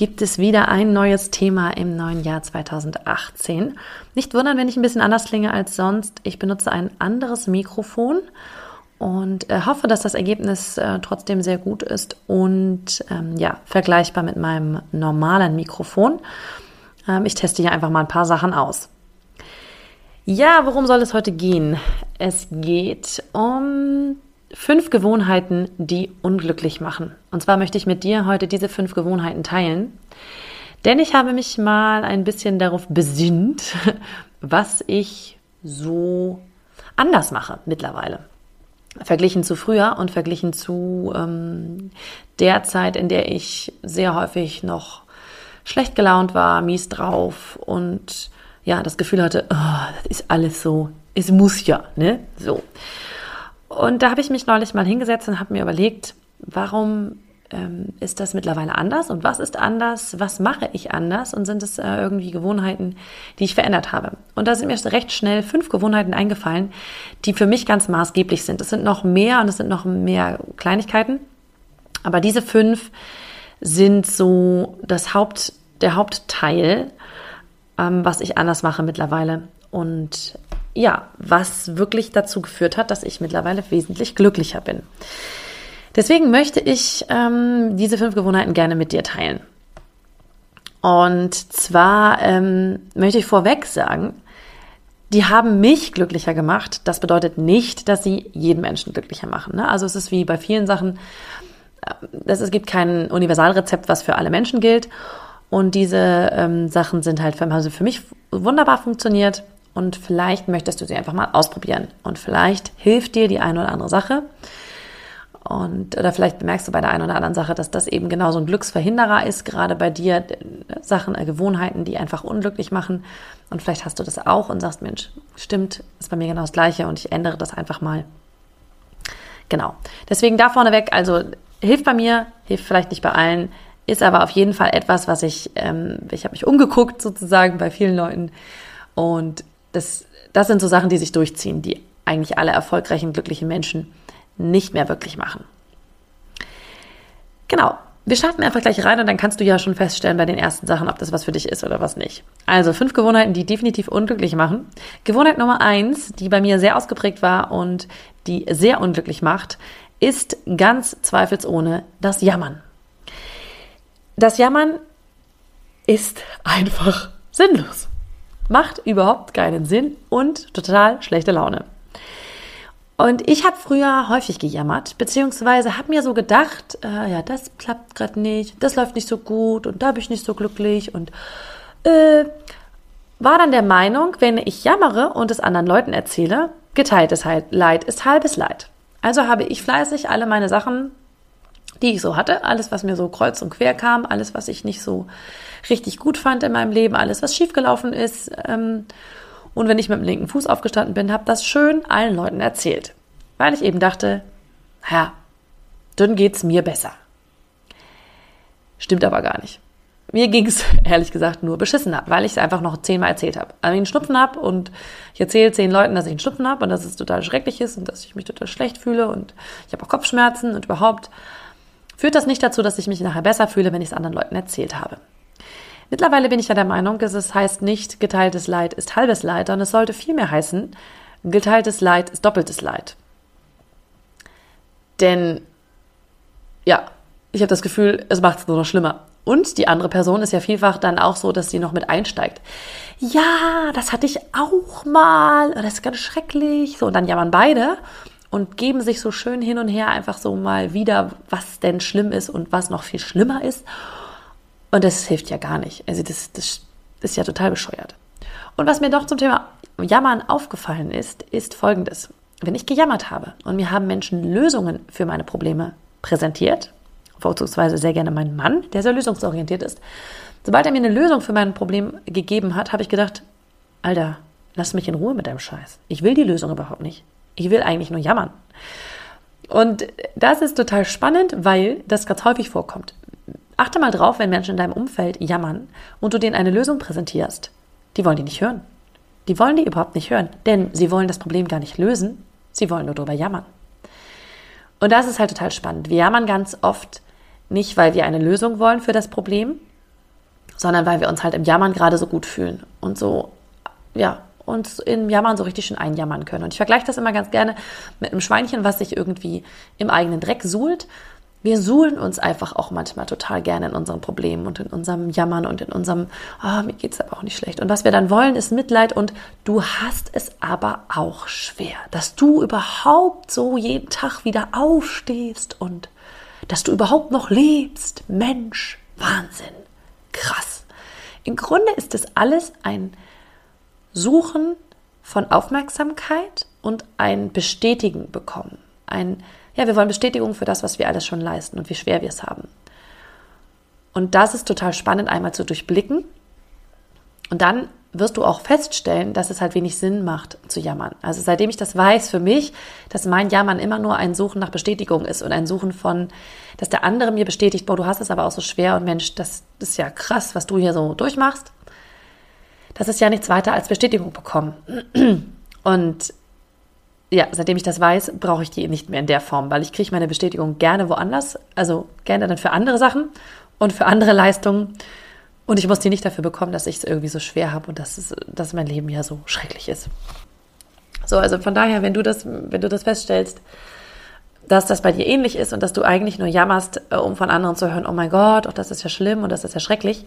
gibt es wieder ein neues Thema im neuen Jahr 2018. Nicht wundern, wenn ich ein bisschen anders klinge als sonst. Ich benutze ein anderes Mikrofon und äh, hoffe, dass das Ergebnis äh, trotzdem sehr gut ist und ähm, ja, vergleichbar mit meinem normalen Mikrofon. Ähm, ich teste hier einfach mal ein paar Sachen aus. Ja, worum soll es heute gehen? Es geht um fünf Gewohnheiten, die unglücklich machen. Und zwar möchte ich mit dir heute diese fünf Gewohnheiten teilen, denn ich habe mich mal ein bisschen darauf besinnt, was ich so anders mache mittlerweile. Verglichen zu früher und verglichen zu ähm, der Zeit, in der ich sehr häufig noch schlecht gelaunt war, mies drauf und ja, das Gefühl hatte, oh, das ist alles so, es muss ja, ne? So. Und da habe ich mich neulich mal hingesetzt und habe mir überlegt, warum ähm, ist das mittlerweile anders und was ist anders, was mache ich anders und sind es äh, irgendwie Gewohnheiten, die ich verändert habe. Und da sind mir recht schnell fünf Gewohnheiten eingefallen, die für mich ganz maßgeblich sind. Es sind noch mehr und es sind noch mehr Kleinigkeiten, aber diese fünf sind so das Haupt, der Hauptteil, ähm, was ich anders mache mittlerweile. Und ja, was wirklich dazu geführt hat, dass ich mittlerweile wesentlich glücklicher bin. Deswegen möchte ich ähm, diese fünf Gewohnheiten gerne mit dir teilen. Und zwar ähm, möchte ich vorweg sagen, die haben mich glücklicher gemacht. Das bedeutet nicht, dass sie jeden Menschen glücklicher machen. Ne? Also es ist wie bei vielen Sachen, äh, es gibt kein Universalrezept, was für alle Menschen gilt. Und diese ähm, Sachen sind halt für, also für mich wunderbar funktioniert und vielleicht möchtest du sie einfach mal ausprobieren und vielleicht hilft dir die eine oder andere Sache. Und, oder vielleicht bemerkst du bei der einen oder anderen Sache, dass das eben genau so ein Glücksverhinderer ist, gerade bei dir, Sachen, äh, Gewohnheiten, die einfach unglücklich machen. Und vielleicht hast du das auch und sagst, Mensch, stimmt, ist bei mir genau das Gleiche und ich ändere das einfach mal. Genau. Deswegen da vorneweg, also hilft bei mir, hilft vielleicht nicht bei allen, ist aber auf jeden Fall etwas, was ich, ähm, ich habe mich umgeguckt sozusagen bei vielen Leuten und das, das sind so Sachen, die sich durchziehen, die eigentlich alle erfolgreichen, glücklichen Menschen nicht mehr wirklich machen. Genau. Wir starten einfach gleich rein und dann kannst du ja schon feststellen bei den ersten Sachen, ob das was für dich ist oder was nicht. Also fünf Gewohnheiten, die definitiv unglücklich machen. Gewohnheit Nummer eins, die bei mir sehr ausgeprägt war und die sehr unglücklich macht, ist ganz zweifelsohne das Jammern. Das Jammern ist einfach sinnlos. Macht überhaupt keinen Sinn und total schlechte Laune. Und ich habe früher häufig gejammert, beziehungsweise habe mir so gedacht, äh, ja, das klappt gerade nicht, das läuft nicht so gut und da bin ich nicht so glücklich und äh, war dann der Meinung, wenn ich jammere und es anderen Leuten erzähle, geteiltes Leid ist halbes Leid. Also habe ich fleißig alle meine Sachen, die ich so hatte, alles, was mir so kreuz und quer kam, alles, was ich nicht so richtig gut fand in meinem Leben, alles, was schiefgelaufen ist. Ähm, und wenn ich mit dem linken Fuß aufgestanden bin, habe das schön allen Leuten erzählt. Weil ich eben dachte, naja, dann geht's mir besser. Stimmt aber gar nicht. Mir ging's ehrlich gesagt nur beschissener, weil ich es einfach noch zehnmal erzählt habe. Also ich einen Schnupfen habe und ich erzähle zehn Leuten, dass ich einen Schnupfen habe und dass es total schrecklich ist und dass ich mich total schlecht fühle und ich habe auch Kopfschmerzen und überhaupt führt das nicht dazu, dass ich mich nachher besser fühle, wenn ich es anderen Leuten erzählt habe. Mittlerweile bin ich ja der Meinung, dass es heißt nicht, geteiltes Leid ist halbes Leid, sondern es sollte vielmehr heißen, geteiltes Leid ist doppeltes Leid. Denn, ja, ich habe das Gefühl, es macht es nur noch schlimmer. Und die andere Person ist ja vielfach dann auch so, dass sie noch mit einsteigt. Ja, das hatte ich auch mal. Das ist ganz schrecklich. So, und dann jammern beide und geben sich so schön hin und her einfach so mal wieder, was denn schlimm ist und was noch viel schlimmer ist. Und das hilft ja gar nicht. Also das, das ist ja total bescheuert. Und was mir doch zum Thema Jammern aufgefallen ist, ist folgendes. Wenn ich gejammert habe und mir haben Menschen Lösungen für meine Probleme präsentiert, vorzugsweise sehr gerne mein Mann, der sehr lösungsorientiert ist, Sobald er mir eine Lösung für mein Problem gegeben hat, habe ich gedacht, Alter, lass mich in Ruhe mit deinem Scheiß. Ich will die Lösung überhaupt nicht. Ich will eigentlich nur jammern. Und das ist total spannend, weil das ganz häufig vorkommt. Achte mal drauf, wenn Menschen in deinem Umfeld jammern und du denen eine Lösung präsentierst. Die wollen die nicht hören. Die wollen die überhaupt nicht hören, denn sie wollen das Problem gar nicht lösen, sie wollen nur darüber jammern. Und das ist halt total spannend. Wir jammern ganz oft nicht, weil wir eine Lösung wollen für das Problem, sondern weil wir uns halt im Jammern gerade so gut fühlen und so, ja, uns im Jammern so richtig schön einjammern können. Und ich vergleiche das immer ganz gerne mit einem Schweinchen, was sich irgendwie im eigenen Dreck suhlt wir suhlen uns einfach auch manchmal total gerne in unseren Problemen und in unserem Jammern und in unserem, oh, mir geht's aber auch nicht schlecht. Und was wir dann wollen, ist Mitleid und du hast es aber auch schwer, dass du überhaupt so jeden Tag wieder aufstehst und dass du überhaupt noch lebst. Mensch, Wahnsinn, krass. Im Grunde ist es alles ein Suchen von Aufmerksamkeit und ein Bestätigen bekommen. Ein ja, wir wollen Bestätigung für das, was wir alles schon leisten und wie schwer wir es haben. Und das ist total spannend einmal zu durchblicken. Und dann wirst du auch feststellen, dass es halt wenig Sinn macht zu jammern. Also seitdem ich das weiß für mich, dass mein Jammern immer nur ein Suchen nach Bestätigung ist und ein Suchen von, dass der andere mir bestätigt, boah, du hast es aber auch so schwer und Mensch, das ist ja krass, was du hier so durchmachst. Das ist ja nichts weiter als Bestätigung bekommen. Und ja, seitdem ich das weiß, brauche ich die nicht mehr in der Form, weil ich kriege meine Bestätigung gerne woanders, also gerne dann für andere Sachen und für andere Leistungen. Und ich muss die nicht dafür bekommen, dass ich es irgendwie so schwer habe und dass, es, dass mein Leben ja so schrecklich ist. So, also von daher, wenn du das, wenn du das feststellst, dass das bei dir ähnlich ist und dass du eigentlich nur jammerst, äh, um von anderen zu hören, oh mein Gott, oh, das ist ja schlimm und das ist ja schrecklich,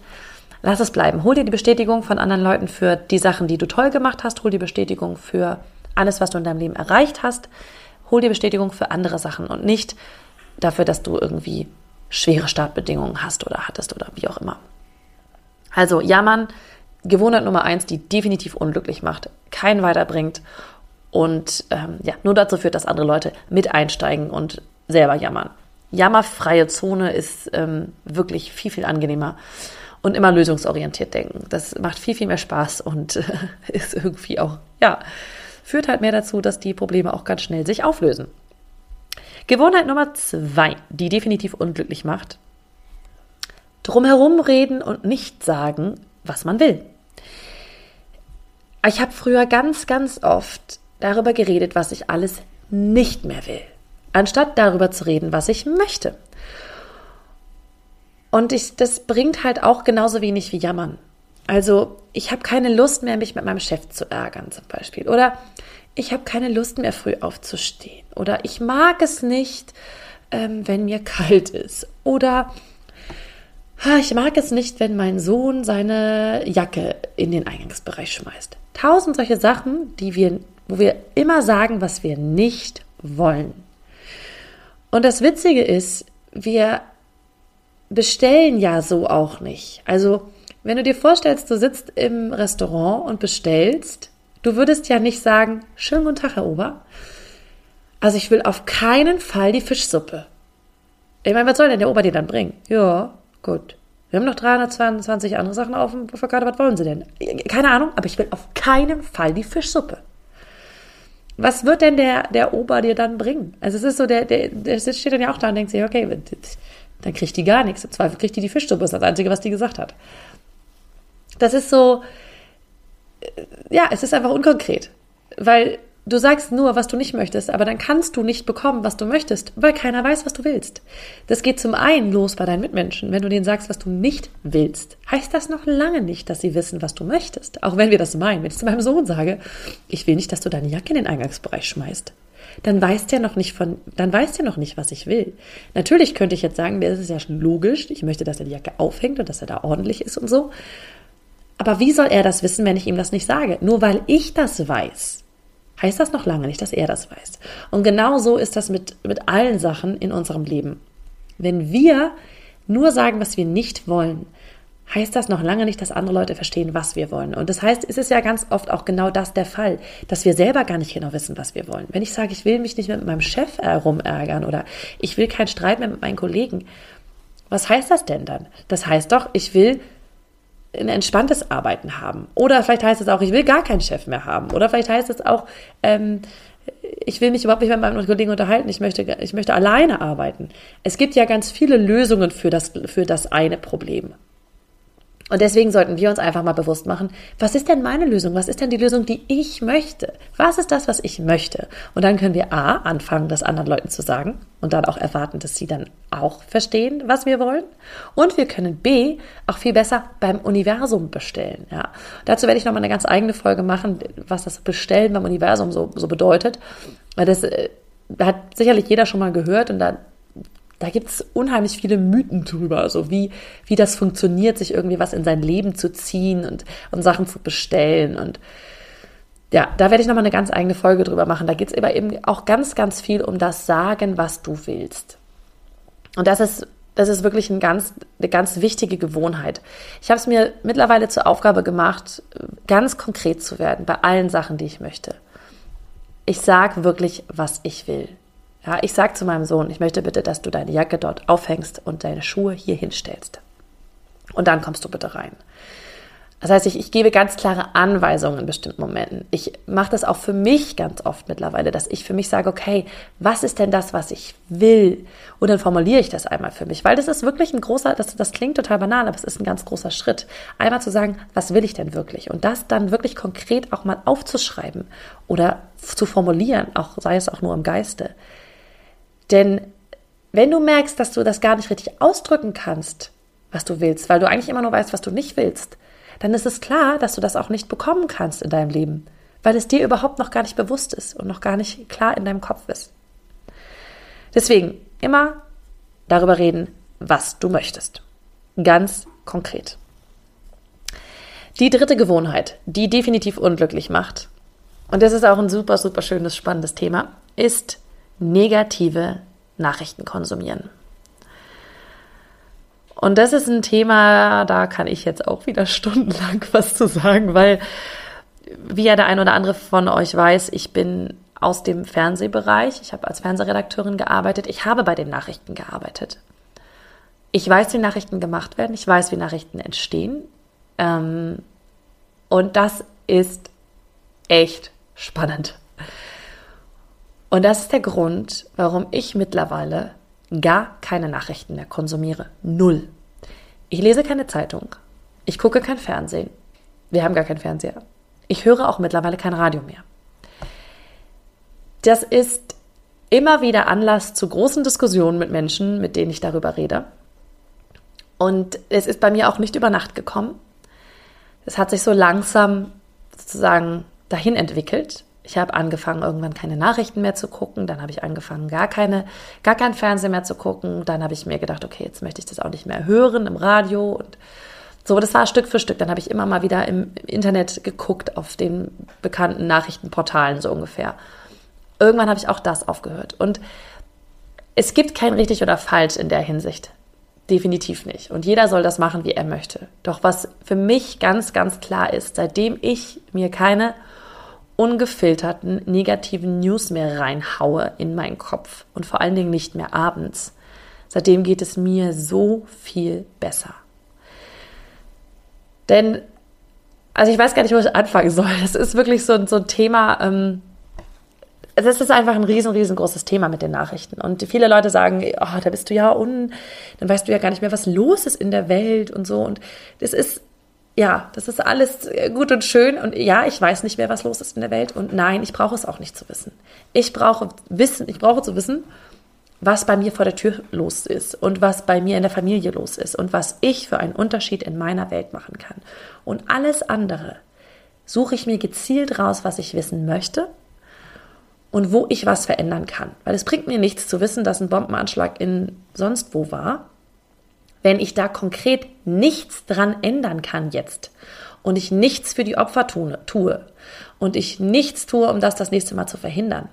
lass es bleiben. Hol dir die Bestätigung von anderen Leuten für die Sachen, die du toll gemacht hast. Hol die Bestätigung für alles, was du in deinem Leben erreicht hast, hol dir Bestätigung für andere Sachen und nicht dafür, dass du irgendwie schwere Startbedingungen hast oder hattest oder wie auch immer. Also jammern, Gewohnheit Nummer eins, die definitiv unglücklich macht, keinen weiterbringt und ähm, ja, nur dazu führt, dass andere Leute mit einsteigen und selber jammern. Jammerfreie Zone ist ähm, wirklich viel, viel angenehmer und immer lösungsorientiert denken. Das macht viel, viel mehr Spaß und ist irgendwie auch, ja, führt halt mehr dazu, dass die Probleme auch ganz schnell sich auflösen. Gewohnheit Nummer zwei, die definitiv unglücklich macht. Drumherum reden und nicht sagen, was man will. Ich habe früher ganz, ganz oft darüber geredet, was ich alles nicht mehr will, anstatt darüber zu reden, was ich möchte. Und ich, das bringt halt auch genauso wenig wie Jammern. Also ich habe keine Lust mehr, mich mit meinem Chef zu ärgern zum Beispiel. Oder ich habe keine Lust mehr, früh aufzustehen. Oder ich mag es nicht, ähm, wenn mir kalt ist. Oder ich mag es nicht, wenn mein Sohn seine Jacke in den Eingangsbereich schmeißt. Tausend solche Sachen, die wir, wo wir immer sagen, was wir nicht wollen. Und das Witzige ist, wir bestellen ja so auch nicht. Also wenn du dir vorstellst, du sitzt im Restaurant und bestellst, du würdest ja nicht sagen, schönen guten Tag, Herr Ober. Also ich will auf keinen Fall die Fischsuppe. Ich meine, was soll denn der Ober dir dann bringen? Ja, gut. Wir haben noch 322 andere Sachen auf dem Plakate. Was wollen Sie denn? Keine Ahnung, aber ich will auf keinen Fall die Fischsuppe. Was wird denn der, der Ober dir dann bringen? Also es ist so, der, der, der steht dann ja auch da und denkt sich, okay, dann kriegt die gar nichts. Im Zweifel kriegt die die Fischsuppe. Ist das Einzige, was die gesagt hat. Das ist so, ja, es ist einfach unkonkret, weil du sagst nur, was du nicht möchtest, aber dann kannst du nicht bekommen, was du möchtest, weil keiner weiß, was du willst. Das geht zum einen los bei deinen Mitmenschen. Wenn du denen sagst, was du nicht willst, heißt das noch lange nicht, dass sie wissen, was du möchtest. Auch wenn wir das meinen. Wenn ich zu meinem Sohn sage, ich will nicht, dass du deine Jacke in den Eingangsbereich schmeißt, dann weiß der noch nicht von, dann weiß der noch nicht, was ich will. Natürlich könnte ich jetzt sagen, das ist ja schon logisch. Ich möchte, dass er die Jacke aufhängt und dass er da ordentlich ist und so. Aber wie soll er das wissen, wenn ich ihm das nicht sage? Nur weil ich das weiß, heißt das noch lange nicht, dass er das weiß. Und genau so ist das mit, mit allen Sachen in unserem Leben. Wenn wir nur sagen, was wir nicht wollen, heißt das noch lange nicht, dass andere Leute verstehen, was wir wollen. Und das heißt, es ist ja ganz oft auch genau das der Fall, dass wir selber gar nicht genau wissen, was wir wollen. Wenn ich sage, ich will mich nicht mehr mit meinem Chef herumärgern oder ich will keinen Streit mehr mit meinen Kollegen, was heißt das denn dann? Das heißt doch, ich will ein entspanntes Arbeiten haben. Oder vielleicht heißt es auch, ich will gar keinen Chef mehr haben. Oder vielleicht heißt es auch, ähm, ich will mich überhaupt nicht mehr mit meinem Kollegen unterhalten, ich möchte, ich möchte alleine arbeiten. Es gibt ja ganz viele Lösungen für das, für das eine Problem. Und deswegen sollten wir uns einfach mal bewusst machen, was ist denn meine Lösung? Was ist denn die Lösung, die ich möchte? Was ist das, was ich möchte? Und dann können wir A, anfangen, das anderen Leuten zu sagen und dann auch erwarten, dass sie dann auch verstehen, was wir wollen. Und wir können B, auch viel besser beim Universum bestellen. Ja. Dazu werde ich nochmal eine ganz eigene Folge machen, was das Bestellen beim Universum so, so bedeutet. Weil das äh, hat sicherlich jeder schon mal gehört und da da gibt es unheimlich viele Mythen drüber, also wie, wie das funktioniert, sich irgendwie was in sein Leben zu ziehen und, und Sachen zu bestellen. Und ja, da werde ich nochmal eine ganz eigene Folge drüber machen. Da geht es aber eben auch ganz, ganz viel um das Sagen, was du willst. Und das ist, das ist wirklich ein ganz, eine ganz wichtige Gewohnheit. Ich habe es mir mittlerweile zur Aufgabe gemacht, ganz konkret zu werden bei allen Sachen, die ich möchte. Ich sage wirklich, was ich will. Ja, ich sage zu meinem Sohn, ich möchte bitte, dass du deine Jacke dort aufhängst und deine Schuhe hier hinstellst. Und dann kommst du bitte rein. Das heißt, ich, ich gebe ganz klare Anweisungen in bestimmten Momenten. Ich mache das auch für mich ganz oft mittlerweile, dass ich für mich sage, okay, was ist denn das, was ich will? Und dann formuliere ich das einmal für mich, weil das ist wirklich ein großer, das, das klingt total banal, aber es ist ein ganz großer Schritt. Einmal zu sagen, was will ich denn wirklich? Und das dann wirklich konkret auch mal aufzuschreiben oder zu formulieren, auch sei es auch nur im Geiste. Denn wenn du merkst, dass du das gar nicht richtig ausdrücken kannst, was du willst, weil du eigentlich immer nur weißt, was du nicht willst, dann ist es klar, dass du das auch nicht bekommen kannst in deinem Leben, weil es dir überhaupt noch gar nicht bewusst ist und noch gar nicht klar in deinem Kopf ist. Deswegen immer darüber reden, was du möchtest. Ganz konkret. Die dritte Gewohnheit, die definitiv unglücklich macht, und das ist auch ein super, super schönes, spannendes Thema, ist negative Nachrichten konsumieren. Und das ist ein Thema, da kann ich jetzt auch wieder stundenlang was zu sagen, weil, wie ja der ein oder andere von euch weiß, ich bin aus dem Fernsehbereich. Ich habe als Fernsehredakteurin gearbeitet. Ich habe bei den Nachrichten gearbeitet. Ich weiß, wie Nachrichten gemacht werden. Ich weiß, wie Nachrichten entstehen. Ähm, und das ist echt spannend. Und das ist der Grund, warum ich mittlerweile gar keine Nachrichten mehr konsumiere. Null. Ich lese keine Zeitung. Ich gucke kein Fernsehen. Wir haben gar keinen Fernseher. Ich höre auch mittlerweile kein Radio mehr. Das ist immer wieder Anlass zu großen Diskussionen mit Menschen, mit denen ich darüber rede. Und es ist bei mir auch nicht über Nacht gekommen. Es hat sich so langsam sozusagen dahin entwickelt. Ich habe angefangen, irgendwann keine Nachrichten mehr zu gucken. Dann habe ich angefangen, gar keine, gar kein Fernsehen mehr zu gucken. Dann habe ich mir gedacht, okay, jetzt möchte ich das auch nicht mehr hören im Radio und so. Das war Stück für Stück. Dann habe ich immer mal wieder im Internet geguckt auf den bekannten Nachrichtenportalen so ungefähr. Irgendwann habe ich auch das aufgehört. Und es gibt kein richtig oder falsch in der Hinsicht. Definitiv nicht. Und jeder soll das machen, wie er möchte. Doch was für mich ganz, ganz klar ist, seitdem ich mir keine ungefilterten negativen News mehr reinhaue in meinen Kopf und vor allen Dingen nicht mehr abends. Seitdem geht es mir so viel besser. Denn, also ich weiß gar nicht, wo ich anfangen soll. Das ist wirklich so, so ein Thema, ähm, das ist einfach ein riesen, riesengroßes Thema mit den Nachrichten. Und viele Leute sagen, oh, da bist du ja un, dann weißt du ja gar nicht mehr, was los ist in der Welt und so. Und das ist ja, das ist alles gut und schön. Und ja, ich weiß nicht mehr, was los ist in der Welt. Und nein, ich brauche es auch nicht zu wissen. Ich brauche wissen, ich brauche zu wissen, was bei mir vor der Tür los ist und was bei mir in der Familie los ist und was ich für einen Unterschied in meiner Welt machen kann. Und alles andere suche ich mir gezielt raus, was ich wissen möchte und wo ich was verändern kann. Weil es bringt mir nichts zu wissen, dass ein Bombenanschlag in sonst wo war wenn ich da konkret nichts dran ändern kann jetzt und ich nichts für die Opfer tue und ich nichts tue, um das das nächste Mal zu verhindern,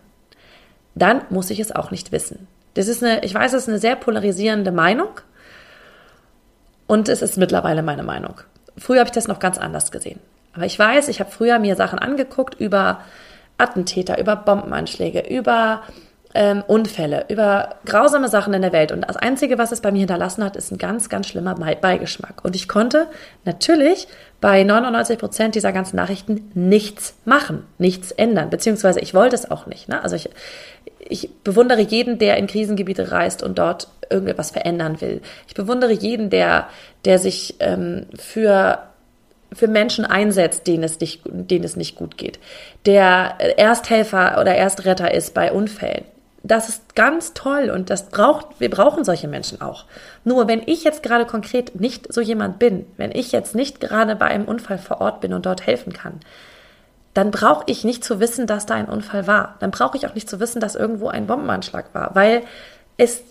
dann muss ich es auch nicht wissen. Das ist eine, ich weiß, es ist eine sehr polarisierende Meinung und es ist mittlerweile meine Meinung. Früher habe ich das noch ganz anders gesehen. Aber ich weiß, ich habe früher mir Sachen angeguckt über Attentäter, über Bombenanschläge, über ähm, Unfälle, über grausame Sachen in der Welt. Und das Einzige, was es bei mir hinterlassen hat, ist ein ganz, ganz schlimmer Beigeschmack. Und ich konnte natürlich bei 99 Prozent dieser ganzen Nachrichten nichts machen, nichts ändern, beziehungsweise ich wollte es auch nicht. Ne? Also ich, ich bewundere jeden, der in Krisengebiete reist und dort irgendetwas verändern will. Ich bewundere jeden, der, der sich ähm, für für Menschen einsetzt, denen es, nicht, denen es nicht gut geht, der Ersthelfer oder Erstretter ist bei Unfällen. Das ist ganz toll und das braucht, wir brauchen solche Menschen auch. Nur wenn ich jetzt gerade konkret nicht so jemand bin, wenn ich jetzt nicht gerade bei einem Unfall vor Ort bin und dort helfen kann, dann brauche ich nicht zu wissen, dass da ein Unfall war. Dann brauche ich auch nicht zu wissen, dass irgendwo ein Bombenanschlag war, weil es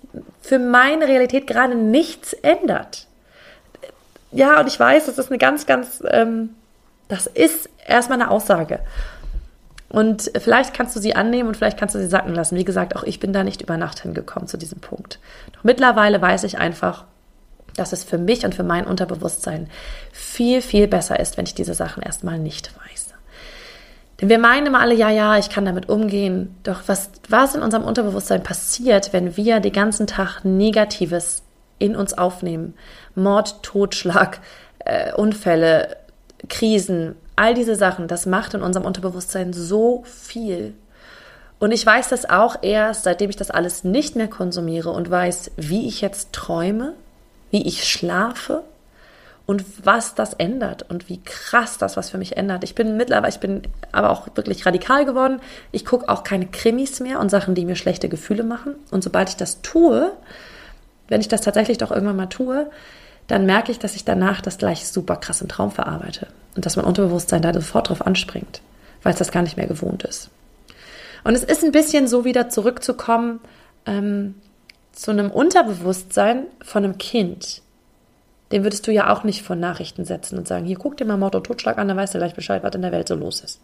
für meine Realität gerade nichts ändert. Ja, und ich weiß, das ist eine ganz, ganz, ähm, das ist erstmal eine Aussage. Und vielleicht kannst du sie annehmen und vielleicht kannst du sie sacken lassen. Wie gesagt, auch ich bin da nicht über Nacht hingekommen zu diesem Punkt. Doch mittlerweile weiß ich einfach, dass es für mich und für mein Unterbewusstsein viel, viel besser ist, wenn ich diese Sachen erstmal nicht weiß. Denn wir meinen immer alle, ja, ja, ich kann damit umgehen. Doch was, was in unserem Unterbewusstsein passiert, wenn wir den ganzen Tag Negatives in uns aufnehmen? Mord, Totschlag, äh, Unfälle, Krisen, all diese Sachen, das macht in unserem Unterbewusstsein so viel. Und ich weiß das auch erst, seitdem ich das alles nicht mehr konsumiere und weiß, wie ich jetzt träume, wie ich schlafe und was das ändert und wie krass das was für mich ändert. Ich bin mittlerweile, ich bin aber auch wirklich radikal geworden. Ich gucke auch keine Krimis mehr und Sachen, die mir schlechte Gefühle machen. Und sobald ich das tue, wenn ich das tatsächlich doch irgendwann mal tue, dann merke ich, dass ich danach das gleich super krass im Traum verarbeite und dass mein Unterbewusstsein da sofort drauf anspringt, weil es das gar nicht mehr gewohnt ist. Und es ist ein bisschen so wieder zurückzukommen ähm, zu einem Unterbewusstsein von einem Kind. Den würdest du ja auch nicht vor Nachrichten setzen und sagen, hier guck dir mal Mord und Totschlag an, dann weißt du gleich Bescheid, was in der Welt so los ist.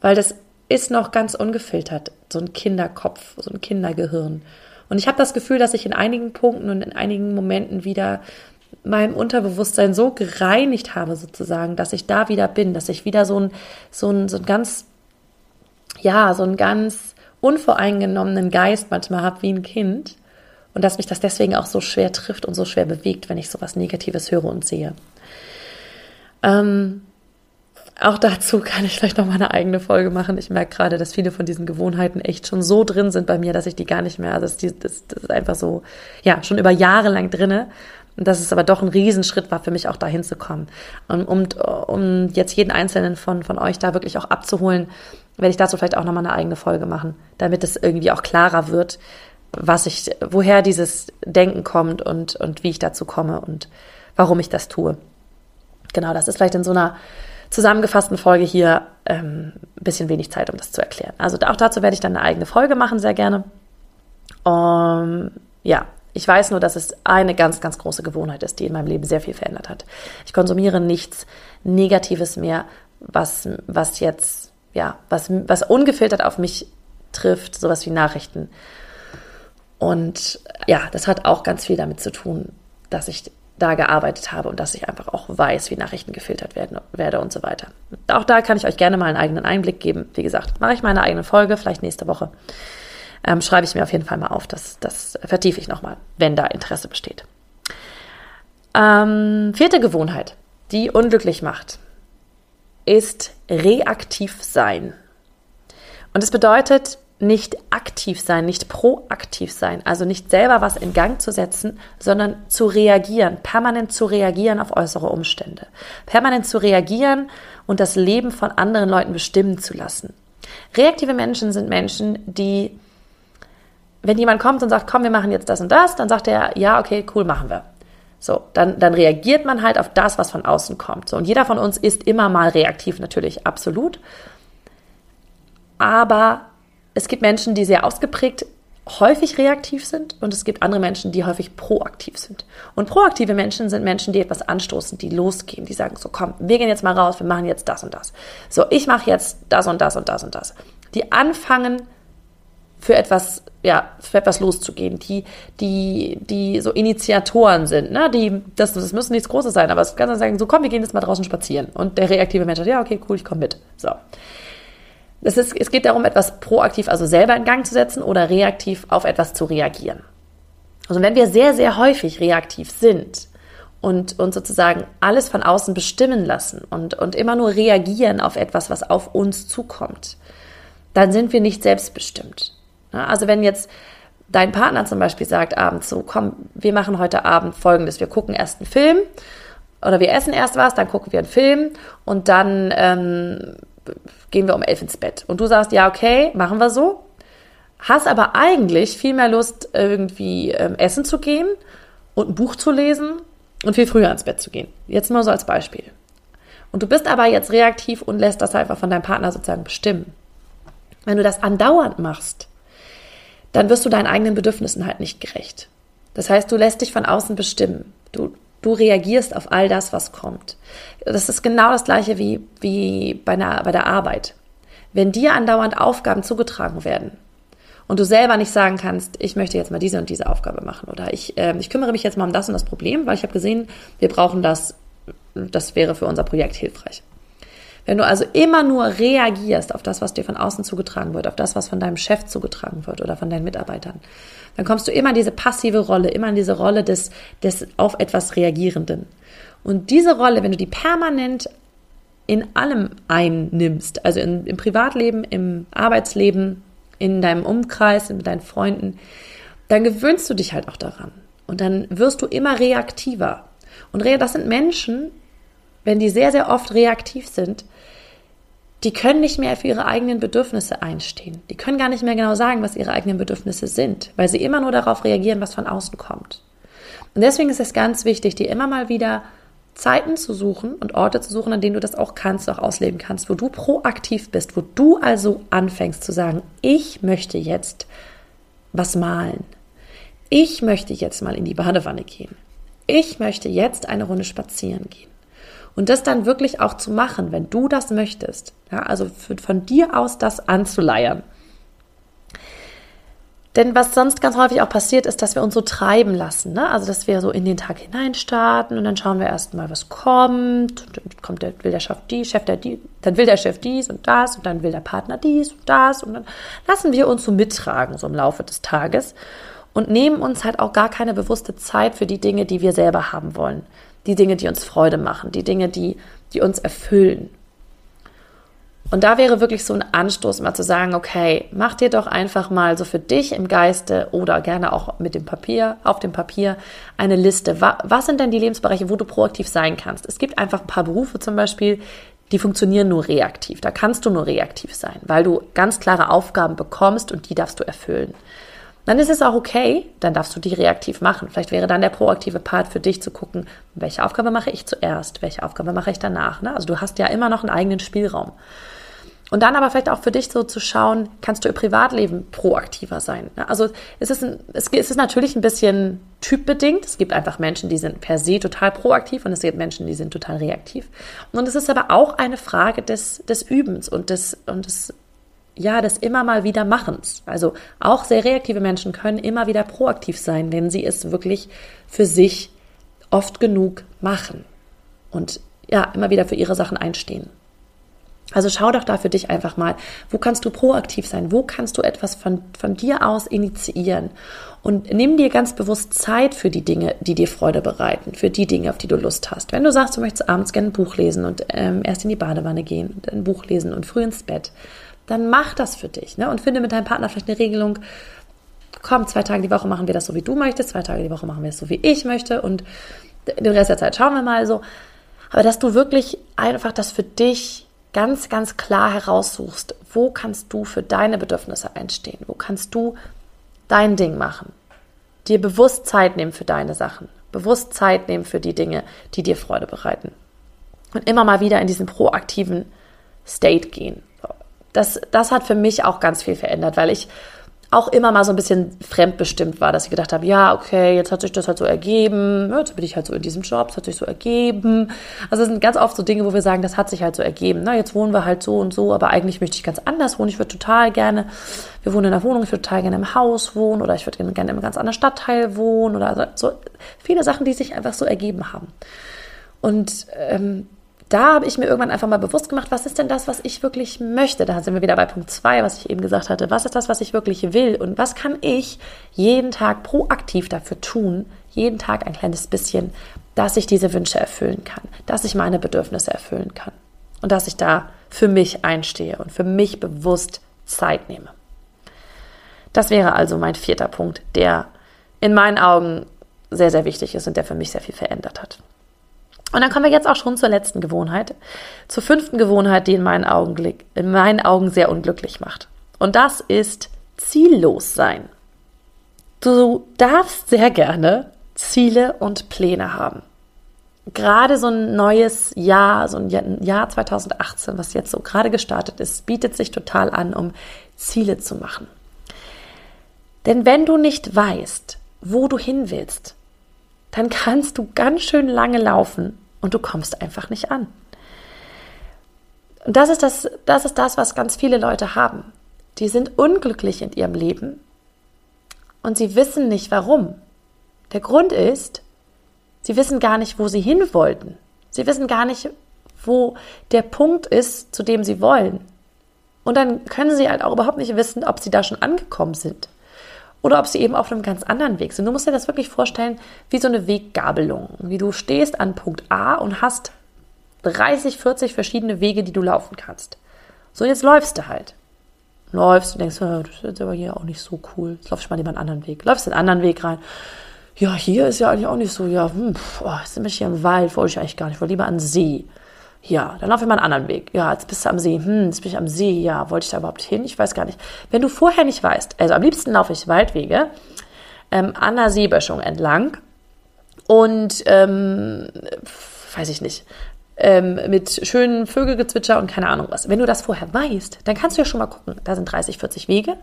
Weil das ist noch ganz ungefiltert, so ein Kinderkopf, so ein Kindergehirn. Und ich habe das Gefühl, dass ich in einigen Punkten und in einigen Momenten wieder meinem Unterbewusstsein so gereinigt habe, sozusagen, dass ich da wieder bin, dass ich wieder so ein, so ein, so ein ganz, ja, so einen ganz unvoreingenommenen Geist manchmal habe wie ein Kind und dass mich das deswegen auch so schwer trifft und so schwer bewegt, wenn ich sowas Negatives höre und sehe. Ähm, auch dazu kann ich vielleicht noch mal eine eigene Folge machen. Ich merke gerade, dass viele von diesen Gewohnheiten echt schon so drin sind bei mir, dass ich die gar nicht mehr, also das, das, das ist einfach so, ja, schon über Jahre lang drinne. Und dass es aber doch ein Riesenschritt war für mich auch dahin zu kommen. Und um, um jetzt jeden einzelnen von, von euch da wirklich auch abzuholen, werde ich dazu vielleicht auch nochmal eine eigene Folge machen, damit es irgendwie auch klarer wird, was ich, woher dieses Denken kommt und, und wie ich dazu komme und warum ich das tue. Genau, das ist vielleicht in so einer zusammengefassten Folge hier ähm, ein bisschen wenig Zeit, um das zu erklären. Also auch dazu werde ich dann eine eigene Folge machen, sehr gerne. Um, ja, ich weiß nur, dass es eine ganz, ganz große Gewohnheit ist, die in meinem Leben sehr viel verändert hat. Ich konsumiere nichts Negatives mehr, was, was jetzt, ja, was, was ungefiltert auf mich trifft, sowas wie Nachrichten. Und ja, das hat auch ganz viel damit zu tun, dass ich da gearbeitet habe und dass ich einfach auch weiß, wie Nachrichten gefiltert werden werde und so weiter. Auch da kann ich euch gerne mal einen eigenen Einblick geben. Wie gesagt, mache ich meine eigene Folge, vielleicht nächste Woche. Ähm, schreibe ich mir auf jeden Fall mal auf. Das, das vertiefe ich nochmal, wenn da Interesse besteht. Ähm, vierte Gewohnheit, die unglücklich macht, ist reaktiv sein. Und es bedeutet, nicht aktiv sein, nicht proaktiv sein, also nicht selber was in Gang zu setzen, sondern zu reagieren, permanent zu reagieren auf äußere Umstände, permanent zu reagieren und das Leben von anderen Leuten bestimmen zu lassen. Reaktive Menschen sind Menschen, die, wenn jemand kommt und sagt, komm, wir machen jetzt das und das, dann sagt er, ja, okay, cool, machen wir. So, dann, dann reagiert man halt auf das, was von außen kommt. So, und jeder von uns ist immer mal reaktiv, natürlich, absolut. Aber es gibt Menschen, die sehr ausgeprägt häufig reaktiv sind und es gibt andere Menschen, die häufig proaktiv sind. Und proaktive Menschen sind Menschen, die etwas anstoßen, die losgehen, die sagen so, komm, wir gehen jetzt mal raus, wir machen jetzt das und das. So, ich mache jetzt das und das und das und das. Die anfangen für etwas, ja, für etwas loszugehen, die, die, die so Initiatoren sind, ne, die, das, das müssen nichts Großes sein, aber es kann dann sagen, so komm, wir gehen jetzt mal draußen spazieren. Und der reaktive Mensch sagt, ja, okay, cool, ich komme mit. So. Es, ist, es geht darum, etwas proaktiv, also selber in Gang zu setzen oder reaktiv auf etwas zu reagieren. Also wenn wir sehr, sehr häufig reaktiv sind und uns sozusagen alles von außen bestimmen lassen und, und immer nur reagieren auf etwas, was auf uns zukommt, dann sind wir nicht selbstbestimmt. Also wenn jetzt dein Partner zum Beispiel sagt abends so, komm, wir machen heute Abend folgendes, wir gucken erst einen Film oder wir essen erst was, dann gucken wir einen Film und dann ähm, gehen wir um elf ins Bett. Und du sagst, ja, okay, machen wir so. Hast aber eigentlich viel mehr Lust, irgendwie ähm, essen zu gehen und ein Buch zu lesen und viel früher ins Bett zu gehen. Jetzt mal so als Beispiel. Und du bist aber jetzt reaktiv und lässt das einfach von deinem Partner sozusagen bestimmen. Wenn du das andauernd machst, dann wirst du deinen eigenen Bedürfnissen halt nicht gerecht. Das heißt, du lässt dich von außen bestimmen. Du, du reagierst auf all das, was kommt. Das ist genau das gleiche wie, wie bei, einer, bei der Arbeit. Wenn dir andauernd Aufgaben zugetragen werden und du selber nicht sagen kannst, ich möchte jetzt mal diese und diese Aufgabe machen oder ich, äh, ich kümmere mich jetzt mal um das und das Problem, weil ich habe gesehen, wir brauchen das, das wäre für unser Projekt hilfreich. Wenn du also immer nur reagierst auf das, was dir von außen zugetragen wird, auf das, was von deinem Chef zugetragen wird oder von deinen Mitarbeitern, dann kommst du immer in diese passive Rolle, immer in diese Rolle des, des auf etwas Reagierenden. Und diese Rolle, wenn du die permanent in allem einnimmst, also in, im Privatleben, im Arbeitsleben, in deinem Umkreis, mit deinen Freunden, dann gewöhnst du dich halt auch daran. Und dann wirst du immer reaktiver. Und das sind Menschen, wenn die sehr, sehr oft reaktiv sind, die können nicht mehr für ihre eigenen Bedürfnisse einstehen. Die können gar nicht mehr genau sagen, was ihre eigenen Bedürfnisse sind, weil sie immer nur darauf reagieren, was von außen kommt. Und deswegen ist es ganz wichtig, dir immer mal wieder Zeiten zu suchen und Orte zu suchen, an denen du das auch kannst, auch ausleben kannst, wo du proaktiv bist, wo du also anfängst zu sagen, ich möchte jetzt was malen. Ich möchte jetzt mal in die Badewanne gehen. Ich möchte jetzt eine Runde spazieren gehen. Und das dann wirklich auch zu machen, wenn du das möchtest. Ja, also von dir aus das anzuleiern. Denn was sonst ganz häufig auch passiert, ist, dass wir uns so treiben lassen. Ne? Also, dass wir so in den Tag hineinstarten und dann schauen wir erstmal, was kommt. Und kommt der, will der Chef dies, Chef der die, dann will der Chef dies und das und dann will der Partner dies und das. Und dann lassen wir uns so mittragen, so im Laufe des Tages. Und nehmen uns halt auch gar keine bewusste Zeit für die Dinge, die wir selber haben wollen die Dinge, die uns Freude machen, die Dinge, die, die uns erfüllen. Und da wäre wirklich so ein Anstoß, mal zu sagen, okay, mach dir doch einfach mal so für dich im Geiste oder gerne auch mit dem Papier, auf dem Papier, eine Liste. Was sind denn die Lebensbereiche, wo du proaktiv sein kannst? Es gibt einfach ein paar Berufe zum Beispiel, die funktionieren nur reaktiv. Da kannst du nur reaktiv sein, weil du ganz klare Aufgaben bekommst und die darfst du erfüllen dann ist es auch okay, dann darfst du die reaktiv machen. Vielleicht wäre dann der proaktive Part für dich zu gucken, welche Aufgabe mache ich zuerst, welche Aufgabe mache ich danach. Ne? Also du hast ja immer noch einen eigenen Spielraum. Und dann aber vielleicht auch für dich so zu schauen, kannst du im Privatleben proaktiver sein. Ne? Also es ist, ein, es ist natürlich ein bisschen typbedingt. Es gibt einfach Menschen, die sind per se total proaktiv und es gibt Menschen, die sind total reaktiv. Und es ist aber auch eine Frage des, des Übens und des, und des ja, des immer mal wieder Machens. Also auch sehr reaktive Menschen können immer wieder proaktiv sein, wenn sie es wirklich für sich oft genug machen und ja, immer wieder für ihre Sachen einstehen. Also schau doch da für dich einfach mal, wo kannst du proaktiv sein, wo kannst du etwas von, von dir aus initiieren und nimm dir ganz bewusst Zeit für die Dinge, die dir Freude bereiten, für die Dinge, auf die du Lust hast. Wenn du sagst, du möchtest abends gerne ein Buch lesen und ähm, erst in die Badewanne gehen und ein Buch lesen und früh ins Bett, dann mach das für dich ne? und finde mit deinem Partner vielleicht eine Regelung. Komm, zwei Tage die Woche machen wir das so, wie du möchtest, zwei Tage die Woche machen wir es so, wie ich möchte und den Rest der Zeit schauen wir mal so. Aber dass du wirklich einfach das für dich ganz, ganz klar heraussuchst, wo kannst du für deine Bedürfnisse einstehen, wo kannst du dein Ding machen, dir bewusst Zeit nehmen für deine Sachen, bewusst Zeit nehmen für die Dinge, die dir Freude bereiten und immer mal wieder in diesen proaktiven State gehen das, das hat für mich auch ganz viel verändert, weil ich auch immer mal so ein bisschen fremdbestimmt war, dass ich gedacht habe, ja, okay, jetzt hat sich das halt so ergeben, jetzt bin ich halt so in diesem Job, es hat sich so ergeben. Also es sind ganz oft so Dinge, wo wir sagen, das hat sich halt so ergeben. Na, jetzt wohnen wir halt so und so, aber eigentlich möchte ich ganz anders wohnen. Ich würde total gerne, wir wohnen in einer Wohnung, ich würde total gerne im Haus wohnen oder ich würde gerne in einem ganz anderen Stadtteil wohnen oder so viele Sachen, die sich einfach so ergeben haben. Und ähm, da habe ich mir irgendwann einfach mal bewusst gemacht, was ist denn das, was ich wirklich möchte? Da sind wir wieder bei Punkt zwei, was ich eben gesagt hatte. Was ist das, was ich wirklich will? Und was kann ich jeden Tag proaktiv dafür tun, jeden Tag ein kleines bisschen, dass ich diese Wünsche erfüllen kann, dass ich meine Bedürfnisse erfüllen kann und dass ich da für mich einstehe und für mich bewusst Zeit nehme. Das wäre also mein vierter Punkt, der in meinen Augen sehr, sehr wichtig ist und der für mich sehr viel verändert hat. Und dann kommen wir jetzt auch schon zur letzten Gewohnheit, zur fünften Gewohnheit, die in meinen Augen, in meinen Augen sehr unglücklich macht. Und das ist ziellos sein. Du darfst sehr gerne Ziele und Pläne haben. Gerade so ein neues Jahr, so ein Jahr 2018, was jetzt so gerade gestartet ist, bietet sich total an, um Ziele zu machen. Denn wenn du nicht weißt, wo du hin willst, dann kannst du ganz schön lange laufen und du kommst einfach nicht an. Und das ist das, das ist das, was ganz viele Leute haben. Die sind unglücklich in ihrem Leben und sie wissen nicht warum. Der Grund ist, sie wissen gar nicht, wo sie hin wollten. Sie wissen gar nicht, wo der Punkt ist, zu dem sie wollen. Und dann können sie halt auch überhaupt nicht wissen, ob sie da schon angekommen sind oder ob sie eben auf einem ganz anderen Weg sind. Du musst dir das wirklich vorstellen wie so eine Weggabelung. Wie du stehst an Punkt A und hast 30, 40 verschiedene Wege, die du laufen kannst. So, jetzt läufst du halt. Läufst und denkst, das ist jetzt aber hier auch nicht so cool. Jetzt lauf ich mal lieber einen anderen Weg. Läufst den anderen Weg rein. Ja, hier ist ja eigentlich auch nicht so, ja, hm, oh, jetzt sind wir hier im Wald, wollte ich eigentlich gar nicht, ich wollte lieber an See. Ja, dann laufe ich mal einen anderen Weg. Ja, jetzt bist du am See. Hm, jetzt bin ich am See. Ja, wollte ich da überhaupt hin? Ich weiß gar nicht. Wenn du vorher nicht weißt, also am liebsten laufe ich Waldwege ähm, an der Seeböschung entlang und ähm, weiß ich nicht, ähm, mit schönen Vögelgezwitscher und keine Ahnung was. Wenn du das vorher weißt, dann kannst du ja schon mal gucken. Da sind 30, 40 Wege.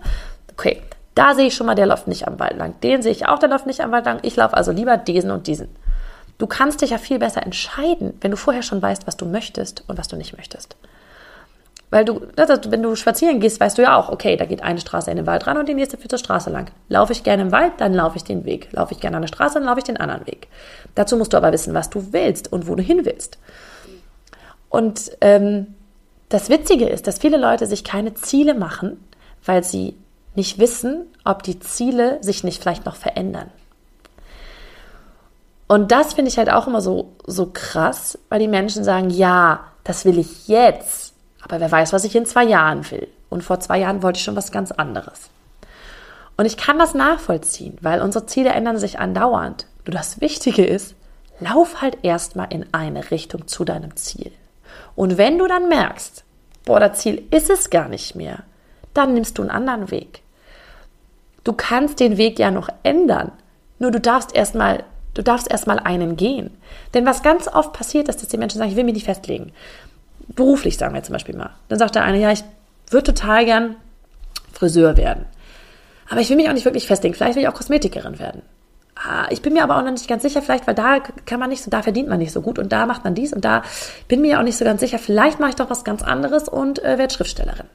Okay, da sehe ich schon mal, der läuft nicht am Wald lang. Den sehe ich auch, der läuft nicht am Wald lang. Ich laufe also lieber diesen und diesen. Du kannst dich ja viel besser entscheiden, wenn du vorher schon weißt, was du möchtest und was du nicht möchtest. Weil du, wenn du spazieren gehst, weißt du ja auch, okay, da geht eine Straße in den Wald ran und die nächste führt zur Straße lang. Laufe ich gerne im Wald, dann laufe ich den Weg. Laufe ich gerne an der Straße, dann laufe ich den anderen Weg. Dazu musst du aber wissen, was du willst und wo du hin willst. Und ähm, das Witzige ist, dass viele Leute sich keine Ziele machen, weil sie nicht wissen, ob die Ziele sich nicht vielleicht noch verändern. Und das finde ich halt auch immer so, so krass, weil die Menschen sagen, ja, das will ich jetzt, aber wer weiß, was ich in zwei Jahren will. Und vor zwei Jahren wollte ich schon was ganz anderes. Und ich kann das nachvollziehen, weil unsere Ziele ändern sich andauernd. Nur das Wichtige ist, lauf halt erstmal in eine Richtung zu deinem Ziel. Und wenn du dann merkst, boah, das Ziel ist es gar nicht mehr, dann nimmst du einen anderen Weg. Du kannst den Weg ja noch ändern. Nur du darfst erstmal Du darfst erstmal einen gehen. Denn was ganz oft passiert ist, dass die Menschen sagen, ich will mich nicht festlegen. Beruflich sagen wir zum Beispiel mal. Dann sagt der eine, ja, ich würde total gern Friseur werden. Aber ich will mich auch nicht wirklich festlegen. Vielleicht will ich auch Kosmetikerin werden. Ah, ich bin mir aber auch noch nicht ganz sicher, vielleicht, weil da kann man nicht so, da verdient man nicht so gut und da macht man dies und da bin mir auch nicht so ganz sicher. Vielleicht mache ich doch was ganz anderes und äh, werde Schriftstellerin.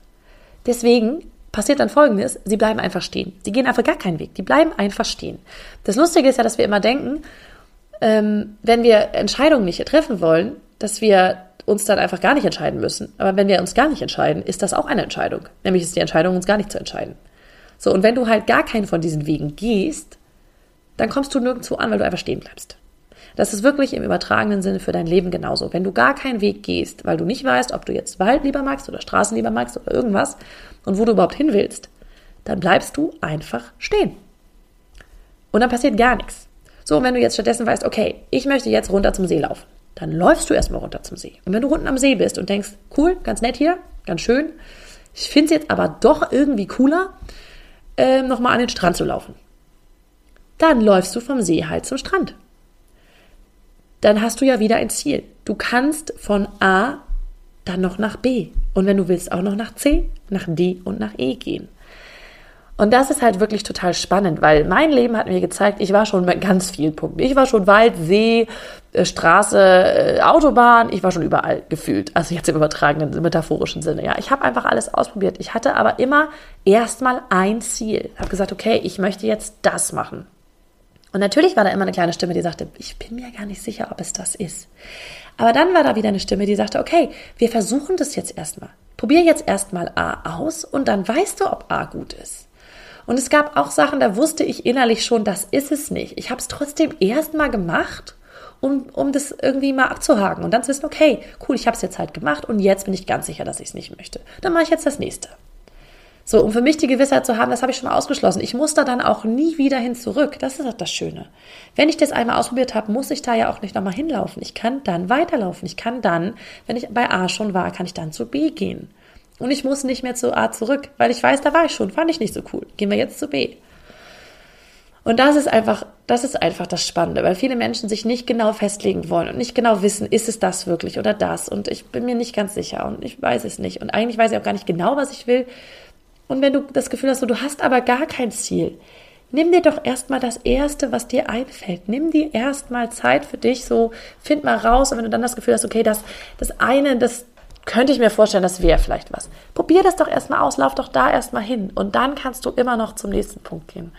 Deswegen passiert dann Folgendes, sie bleiben einfach stehen. Sie gehen einfach gar keinen Weg, die bleiben einfach stehen. Das Lustige ist ja, dass wir immer denken, ähm, wenn wir Entscheidungen nicht treffen wollen, dass wir uns dann einfach gar nicht entscheiden müssen. Aber wenn wir uns gar nicht entscheiden, ist das auch eine Entscheidung. Nämlich ist die Entscheidung, uns gar nicht zu entscheiden. So, und wenn du halt gar keinen von diesen Wegen gehst, dann kommst du nirgendwo an, weil du einfach stehen bleibst. Das ist wirklich im übertragenen Sinne für dein Leben genauso. Wenn du gar keinen Weg gehst, weil du nicht weißt, ob du jetzt Wald lieber magst oder Straßen lieber magst oder irgendwas und wo du überhaupt hin willst, dann bleibst du einfach stehen. Und dann passiert gar nichts. So, und wenn du jetzt stattdessen weißt, okay, ich möchte jetzt runter zum See laufen, dann läufst du erstmal runter zum See. Und wenn du unten am See bist und denkst, cool, ganz nett hier, ganz schön, ich finde es jetzt aber doch irgendwie cooler, äh, nochmal an den Strand zu laufen. Dann läufst du vom See halt zum Strand dann hast du ja wieder ein Ziel. Du kannst von A dann noch nach B und wenn du willst auch noch nach C, nach D und nach E gehen. Und das ist halt wirklich total spannend, weil mein Leben hat mir gezeigt, ich war schon mit ganz vielen Punkten. Ich war schon Wald, See, äh, Straße, äh, Autobahn, ich war schon überall gefühlt. Also jetzt im übertragenen, metaphorischen Sinne. Ja, ich habe einfach alles ausprobiert. Ich hatte aber immer erstmal ein Ziel. Ich habe gesagt, okay, ich möchte jetzt das machen. Und natürlich war da immer eine kleine Stimme, die sagte, ich bin mir gar nicht sicher, ob es das ist. Aber dann war da wieder eine Stimme, die sagte, okay, wir versuchen das jetzt erstmal. Probier jetzt erstmal A aus und dann weißt du, ob A gut ist. Und es gab auch Sachen, da wusste ich innerlich schon, das ist es nicht. Ich habe es trotzdem erstmal gemacht, um, um das irgendwie mal abzuhaken und dann zu wissen, okay, cool, ich habe es jetzt halt gemacht und jetzt bin ich ganz sicher, dass ich es nicht möchte. Dann mache ich jetzt das nächste. So, um für mich die Gewissheit zu haben, das habe ich schon mal ausgeschlossen. Ich muss da dann auch nie wieder hin zurück. Das ist das Schöne. Wenn ich das einmal ausprobiert habe, muss ich da ja auch nicht nochmal hinlaufen. Ich kann dann weiterlaufen. Ich kann dann, wenn ich bei A schon war, kann ich dann zu B gehen. Und ich muss nicht mehr zu A zurück, weil ich weiß, da war ich schon, fand ich nicht so cool. Gehen wir jetzt zu B. Und das ist einfach, das ist einfach das Spannende, weil viele Menschen sich nicht genau festlegen wollen und nicht genau wissen, ist es das wirklich oder das? Und ich bin mir nicht ganz sicher und ich weiß es nicht. Und eigentlich weiß ich auch gar nicht genau, was ich will. Und wenn du das Gefühl hast, du hast aber gar kein Ziel, nimm dir doch erstmal das Erste, was dir einfällt. Nimm dir erstmal Zeit für dich, so find mal raus. Und wenn du dann das Gefühl hast, okay, das, das eine, das könnte ich mir vorstellen, das wäre vielleicht was. Probier das doch erstmal aus, lauf doch da erstmal hin. Und dann kannst du immer noch zum nächsten Punkt gehen.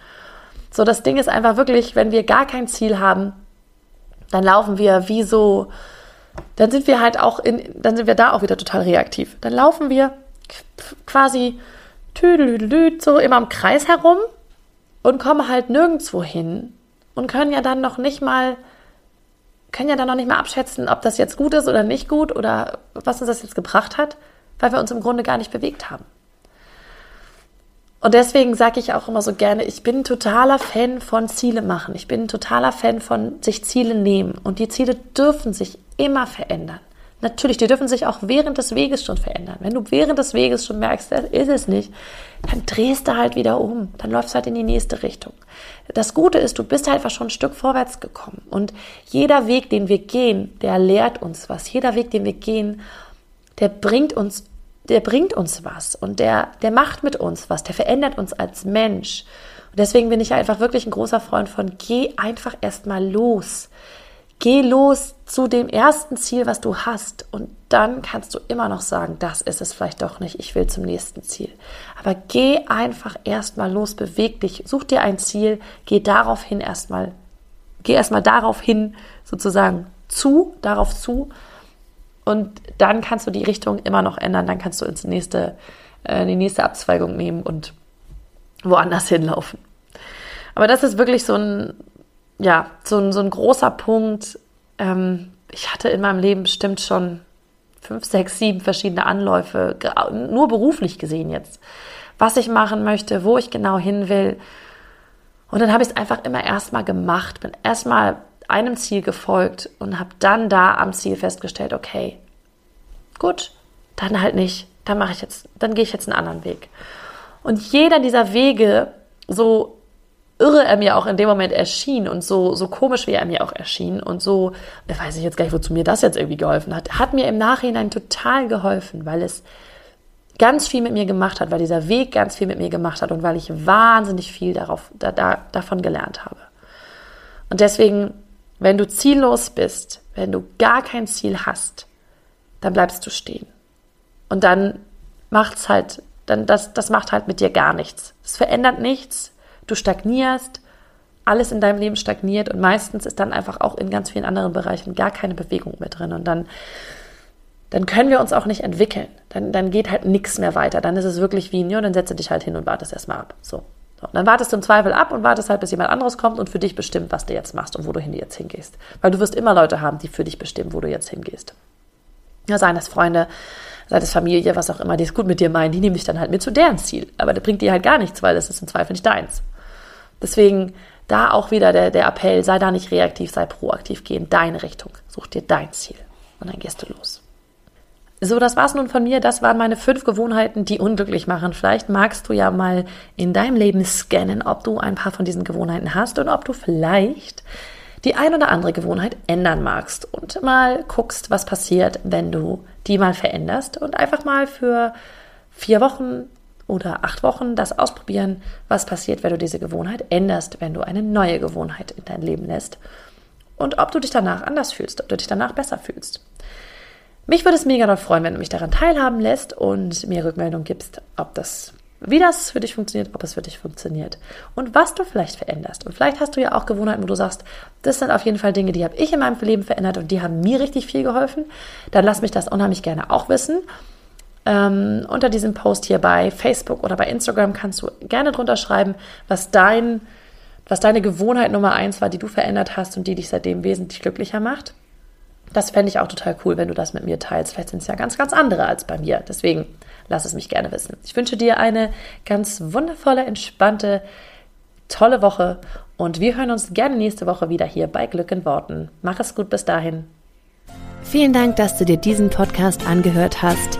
So, das Ding ist einfach wirklich, wenn wir gar kein Ziel haben, dann laufen wir wie so, dann sind wir halt auch in, dann sind wir da auch wieder total reaktiv. Dann laufen wir quasi tüdelüdelüd, so immer im Kreis herum und kommen halt nirgendwo hin und können ja dann noch nicht mal, können ja dann noch nicht mal abschätzen, ob das jetzt gut ist oder nicht gut oder was uns das jetzt gebracht hat, weil wir uns im Grunde gar nicht bewegt haben. Und deswegen sage ich auch immer so gerne, ich bin ein totaler Fan von Ziele machen. Ich bin ein totaler Fan von sich Ziele nehmen. Und die Ziele dürfen sich immer verändern. Natürlich, die dürfen sich auch während des Weges schon verändern. Wenn du während des Weges schon merkst, das ist es nicht, dann drehst du halt wieder um. Dann läufst du halt in die nächste Richtung. Das Gute ist, du bist halt einfach schon ein Stück vorwärts gekommen. Und jeder Weg, den wir gehen, der lehrt uns was. Jeder Weg, den wir gehen, der bringt uns, der bringt uns was. Und der, der macht mit uns was. Der verändert uns als Mensch. Und deswegen bin ich einfach wirklich ein großer Freund von, geh einfach erstmal los. Geh los zu dem ersten Ziel, was du hast. Und dann kannst du immer noch sagen, das ist es vielleicht doch nicht, ich will zum nächsten Ziel. Aber geh einfach erstmal los, beweg dich, such dir ein Ziel, geh darauf hin erstmal, geh erstmal darauf hin, sozusagen zu, darauf zu. Und dann kannst du die Richtung immer noch ändern, dann kannst du ins nächste, äh, die nächste Abzweigung nehmen und woanders hinlaufen. Aber das ist wirklich so ein, ja, so ein, so ein großer Punkt. Ähm, ich hatte in meinem Leben bestimmt schon fünf, sechs, sieben verschiedene Anläufe, nur beruflich gesehen jetzt, was ich machen möchte, wo ich genau hin will. Und dann habe ich es einfach immer erstmal gemacht, bin erstmal einem Ziel gefolgt und habe dann da am Ziel festgestellt, okay, gut, dann halt nicht, dann mache ich jetzt, dann gehe ich jetzt einen anderen Weg. Und jeder dieser Wege, so irre er mir auch in dem Moment erschien und so, so komisch, wie er mir auch erschien und so, weiß ich jetzt gar nicht, wozu mir das jetzt irgendwie geholfen hat, hat mir im Nachhinein total geholfen, weil es ganz viel mit mir gemacht hat, weil dieser Weg ganz viel mit mir gemacht hat und weil ich wahnsinnig viel darauf, da, da, davon gelernt habe. Und deswegen, wenn du ziellos bist, wenn du gar kein Ziel hast, dann bleibst du stehen. Und dann macht's halt, dann das, das macht halt mit dir gar nichts. Es verändert nichts, du stagnierst, alles in deinem Leben stagniert und meistens ist dann einfach auch in ganz vielen anderen Bereichen gar keine Bewegung mehr drin und dann dann können wir uns auch nicht entwickeln. Dann, dann geht halt nichts mehr weiter. Dann ist es wirklich wie, ja, dann setze dich halt hin und wartest erstmal ab. So. so. Dann wartest du im Zweifel ab und wartest halt, bis jemand anderes kommt und für dich bestimmt, was du jetzt machst und wo du hin jetzt hingehst. Weil du wirst immer Leute haben, die für dich bestimmen, wo du jetzt hingehst. Ja, seien es Freunde, sei es Familie, was auch immer, die es gut mit dir meinen, die nehmen dich dann halt mit zu deren Ziel. Aber das bringt dir halt gar nichts, weil das ist im Zweifel nicht deins. Deswegen da auch wieder der, der Appell, sei da nicht reaktiv, sei proaktiv, geh in deine Richtung, such dir dein Ziel und dann gehst du los. So, das war's nun von mir. Das waren meine fünf Gewohnheiten, die unglücklich machen. Vielleicht magst du ja mal in deinem Leben scannen, ob du ein paar von diesen Gewohnheiten hast und ob du vielleicht die ein oder andere Gewohnheit ändern magst und mal guckst, was passiert, wenn du die mal veränderst und einfach mal für vier Wochen oder acht Wochen das ausprobieren, was passiert, wenn du diese Gewohnheit änderst, wenn du eine neue Gewohnheit in dein Leben lässt und ob du dich danach anders fühlst, ob du dich danach besser fühlst. Mich würde es mega doll freuen, wenn du mich daran teilhaben lässt und mir Rückmeldung gibst, ob das wie das für dich funktioniert, ob es für dich funktioniert und was du vielleicht veränderst. Und vielleicht hast du ja auch Gewohnheiten, wo du sagst, das sind auf jeden Fall Dinge, die habe ich in meinem Leben verändert und die haben mir richtig viel geholfen. Dann lass mich das unheimlich gerne auch wissen. Ähm, unter diesem Post hier bei Facebook oder bei Instagram kannst du gerne drunter schreiben, was dein, was deine Gewohnheit Nummer eins war, die du verändert hast und die dich seitdem wesentlich glücklicher macht. Das fände ich auch total cool, wenn du das mit mir teilst. Vielleicht sind es ja ganz, ganz andere als bei mir. Deswegen lass es mich gerne wissen. Ich wünsche dir eine ganz wundervolle, entspannte, tolle Woche und wir hören uns gerne nächste Woche wieder hier bei Glück in Worten. Mach es gut bis dahin. Vielen Dank, dass du dir diesen Podcast angehört hast.